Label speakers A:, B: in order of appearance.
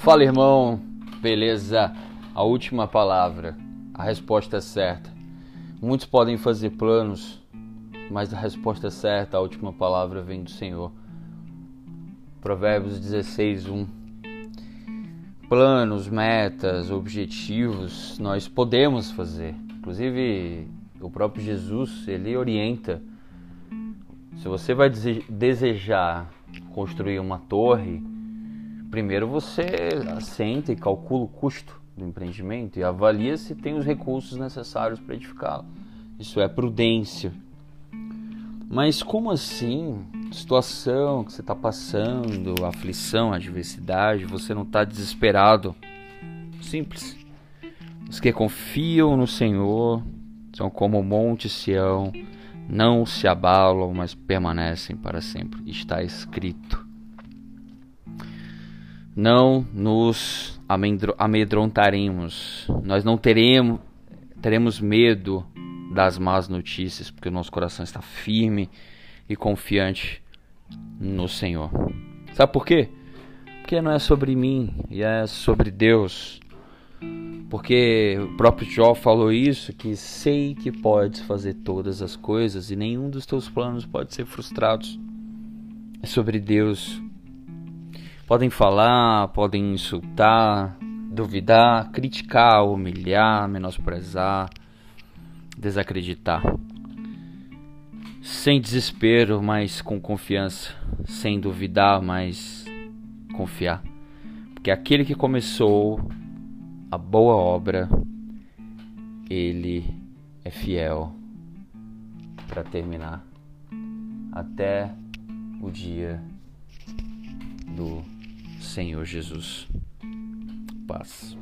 A: Fala, irmão. Beleza? A última palavra. A resposta é certa. Muitos podem fazer planos, mas a resposta é certa, a última palavra vem do Senhor. Provérbios 16, 1. Planos, metas, objetivos, nós podemos fazer. Inclusive, o próprio Jesus, ele orienta. Se você vai desejar construir uma torre, primeiro você assenta e calcula o custo do empreendimento e avalia se tem os recursos necessários para edificá-lo. Isso é prudência. Mas como assim? Situação que você está passando, aflição, adversidade, você não está desesperado. Simples. Os que confiam no Senhor são como o monte Sião, não se abalam, mas permanecem para sempre. Está escrito. Não nos amedrontaremos. Nós não teremos teremos medo das más notícias, porque o nosso coração está firme e confiante no Senhor. Sabe por quê? Porque não é sobre mim, e é sobre Deus. Porque o próprio Jó falou isso, que sei que podes fazer todas as coisas e nenhum dos teus planos pode ser frustrado. É sobre Deus. Podem falar, podem insultar, duvidar, criticar, humilhar, menosprezar, desacreditar. Sem desespero, mas com confiança. Sem duvidar, mas confiar. Porque aquele que começou a boa obra, ele é fiel para terminar até o dia Senhor Jesus. Paz.